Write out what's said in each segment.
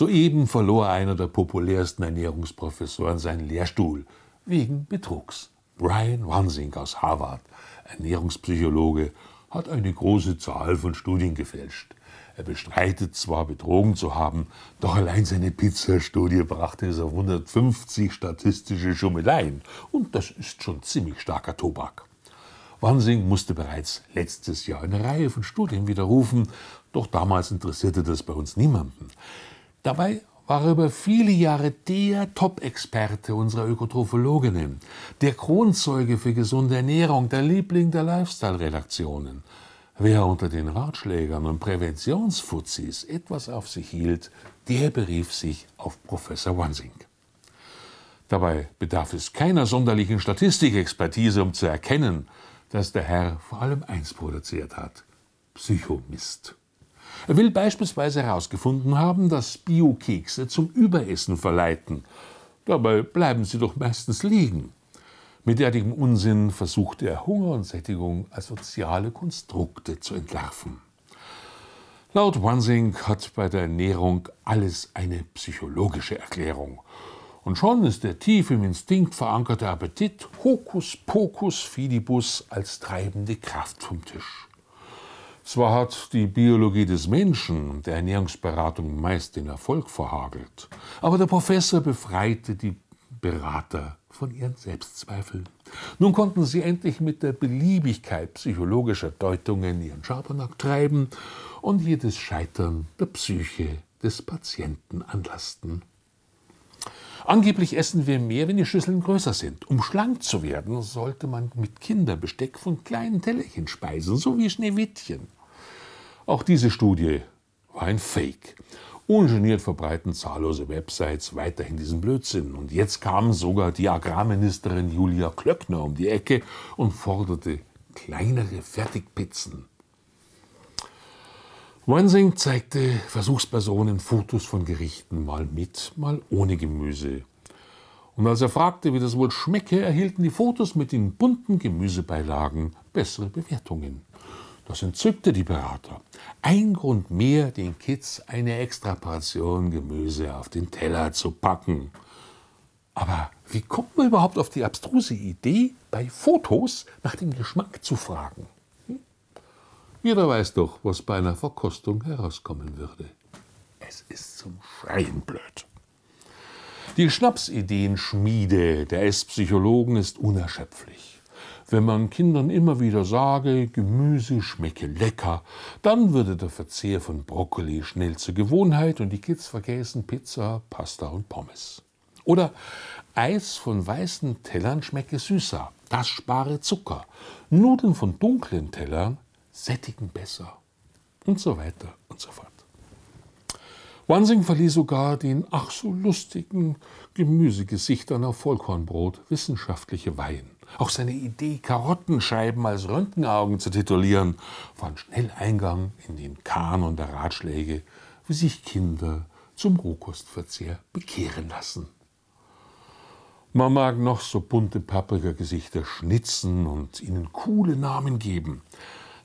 Soeben verlor einer der populärsten Ernährungsprofessoren seinen Lehrstuhl wegen Betrugs. Brian Wansink aus Harvard, Ernährungspsychologe, hat eine große Zahl von Studien gefälscht. Er bestreitet zwar, betrogen zu haben, doch allein seine Pizzastudie brachte es auf 150 statistische Schummeleien. Und das ist schon ziemlich starker Tobak. Wansing musste bereits letztes Jahr eine Reihe von Studien widerrufen, doch damals interessierte das bei uns niemanden. Dabei war er über viele Jahre der Top-Experte unserer Ökotrophologinnen, der Kronzeuge für gesunde Ernährung, der Liebling der Lifestyle-Redaktionen. Wer unter den Ratschlägern und Präventionsfuzis etwas auf sich hielt, der berief sich auf Professor Wansing. Dabei bedarf es keiner sonderlichen Statistikexpertise, um zu erkennen, dass der Herr vor allem eins produziert hat: Psychomist. Er will beispielsweise herausgefunden haben, dass Biokekse zum Überessen verleiten. Dabei bleiben sie doch meistens liegen. Mit derartigem Unsinn versucht er, Hunger und Sättigung als soziale Konstrukte zu entlarven. Laut Wansing hat bei der Ernährung alles eine psychologische Erklärung. Und schon ist der tief im Instinkt verankerte Appetit Hokus Pokus Fidibus als treibende Kraft vom Tisch. Zwar hat die Biologie des Menschen der Ernährungsberatung meist den Erfolg verhagelt, aber der Professor befreite die Berater von ihren Selbstzweifeln. Nun konnten sie endlich mit der Beliebigkeit psychologischer Deutungen ihren Schabernack treiben und jedes Scheitern der Psyche des Patienten anlasten. Angeblich essen wir mehr, wenn die Schüsseln größer sind. Um schlank zu werden, sollte man mit Kinderbesteck von kleinen Tellerchen speisen, so wie Schneewittchen. Auch diese Studie war ein Fake. Ungeniert verbreiten zahllose Websites weiterhin diesen Blödsinn. Und jetzt kam sogar die Agrarministerin Julia Klöckner um die Ecke und forderte kleinere Fertigpizzen. Wansing zeigte Versuchspersonen Fotos von Gerichten, mal mit, mal ohne Gemüse. Und als er fragte, wie das wohl schmecke, erhielten die Fotos mit den bunten Gemüsebeilagen bessere Bewertungen. Das entzückte die Berater. Ein Grund mehr, den Kids eine extra Portion Gemüse auf den Teller zu packen. Aber wie kommt man überhaupt auf die abstruse Idee, bei Fotos nach dem Geschmack zu fragen? Jeder weiß doch, was bei einer Verkostung herauskommen würde. Es ist zum Schreien blöd. Die Schnapsideenschmiede der Esspsychologen ist unerschöpflich. Wenn man Kindern immer wieder sage, Gemüse schmecke lecker, dann würde der Verzehr von Brokkoli schnell zur Gewohnheit und die Kids vergessen Pizza, Pasta und Pommes. Oder Eis von weißen Tellern schmecke süßer, das spare Zucker. Nudeln von dunklen Tellern sättigen besser. Und so weiter und so fort. Wansing verlieh sogar den ach so lustigen Gemüsegesichtern auf Vollkornbrot wissenschaftliche Weihen. Auch seine Idee, Karottenscheiben als Röntgenaugen zu titulieren, fand schnell Eingang in den Kanon der Ratschläge, wie sich Kinder zum Rohkostverzehr bekehren lassen. Man mag noch so bunte Paprikagesichter schnitzen und ihnen coole Namen geben.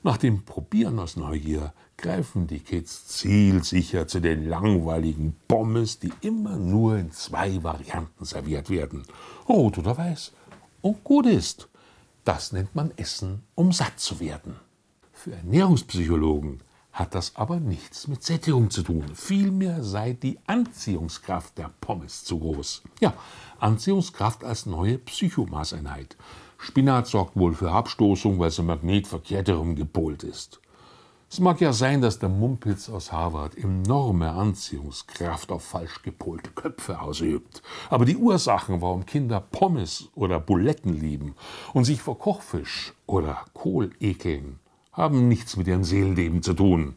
Nach dem Probieren aus Neugier greifen die Kids zielsicher zu den langweiligen Pommes, die immer nur in zwei Varianten serviert werden: rot oder weiß, und gut ist. Das nennt man Essen, um satt zu werden. Für Ernährungspsychologen hat das aber nichts mit Sättigung zu tun. Vielmehr sei die Anziehungskraft der Pommes zu groß. Ja, Anziehungskraft als neue Psychomaßeinheit. Spinat sorgt wohl für Abstoßung, weil sein Magnet verkehrt herum gepolt ist. Es mag ja sein, dass der Mumpitz aus Harvard enorme Anziehungskraft auf falsch gepolte Köpfe ausübt. Aber die Ursachen, warum Kinder Pommes oder Buletten lieben und sich vor Kochfisch oder Kohl ekeln, haben nichts mit ihrem Seelenleben zu tun.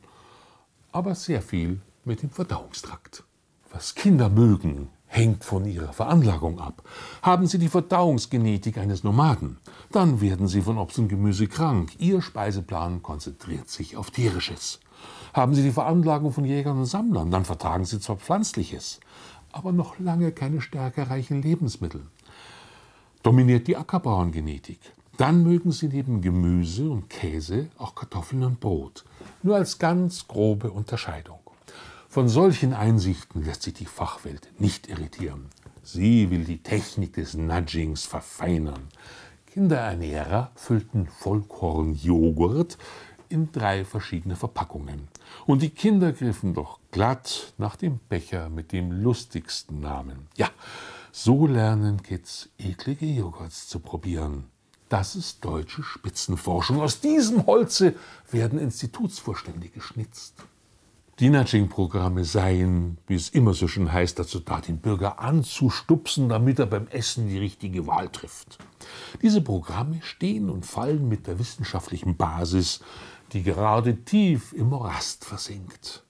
Aber sehr viel mit dem Verdauungstrakt. Was Kinder mögen, hängt von ihrer Veranlagung ab. Haben sie die Verdauungsgenetik eines Nomaden, dann werden sie von Obst und Gemüse krank. Ihr Speiseplan konzentriert sich auf tierisches. Haben sie die Veranlagung von Jägern und Sammlern, dann vertragen sie zwar pflanzliches, aber noch lange keine stärkereichen Lebensmittel. Dominiert die Ackerbauerngenetik, dann mögen sie neben Gemüse und Käse auch Kartoffeln und Brot. Nur als ganz grobe Unterscheidung. Von solchen Einsichten lässt sich die Fachwelt nicht irritieren. Sie will die Technik des Nudgings verfeinern. Kinderernährer füllten Vollkornjoghurt in drei verschiedene Verpackungen. Und die Kinder griffen doch glatt nach dem Becher mit dem lustigsten Namen. Ja, so lernen Kids eklige Joghurts zu probieren. Das ist deutsche Spitzenforschung. Aus diesem Holze werden Institutsvorstände geschnitzt. Die Nudging-Programme seien, wie es immer so schön heißt, dazu da, den Bürger anzustupsen, damit er beim Essen die richtige Wahl trifft. Diese Programme stehen und fallen mit der wissenschaftlichen Basis, die gerade tief im Morast versinkt.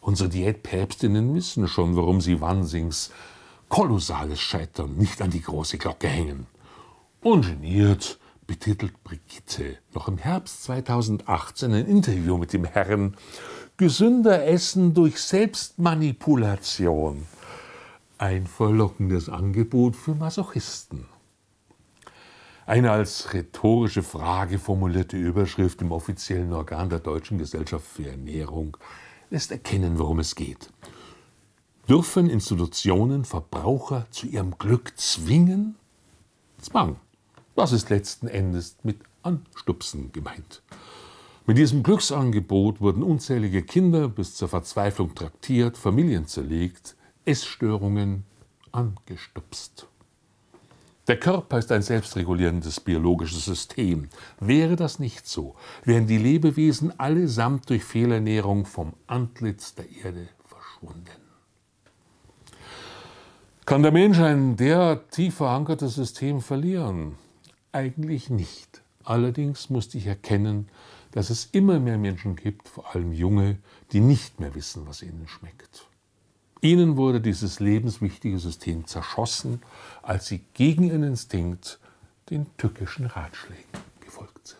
Unsere Diätpäpstinnen wissen schon, warum sie Wansings kolossales Scheitern nicht an die große Glocke hängen. Ungeniert betitelt Brigitte noch im Herbst 2018 ein Interview mit dem Herrn Gesünder Essen durch Selbstmanipulation. Ein verlockendes Angebot für Masochisten. Eine als rhetorische Frage formulierte Überschrift im offiziellen Organ der Deutschen Gesellschaft für Ernährung lässt erkennen, worum es geht. Dürfen Institutionen Verbraucher zu ihrem Glück zwingen? Zwang. Das ist letzten Endes mit Anstupsen gemeint. Mit diesem Glücksangebot wurden unzählige Kinder bis zur Verzweiflung traktiert, Familien zerlegt, Essstörungen angestupst. Der Körper ist ein selbstregulierendes biologisches System. Wäre das nicht so, wären die Lebewesen allesamt durch Fehlernährung vom Antlitz der Erde verschwunden. Kann der Mensch ein derart tief verankertes System verlieren? Eigentlich nicht. Allerdings musste ich erkennen, dass es immer mehr Menschen gibt, vor allem junge, die nicht mehr wissen, was ihnen schmeckt. Ihnen wurde dieses lebenswichtige System zerschossen, als sie gegen ihren Instinkt den tückischen Ratschlägen gefolgt sind.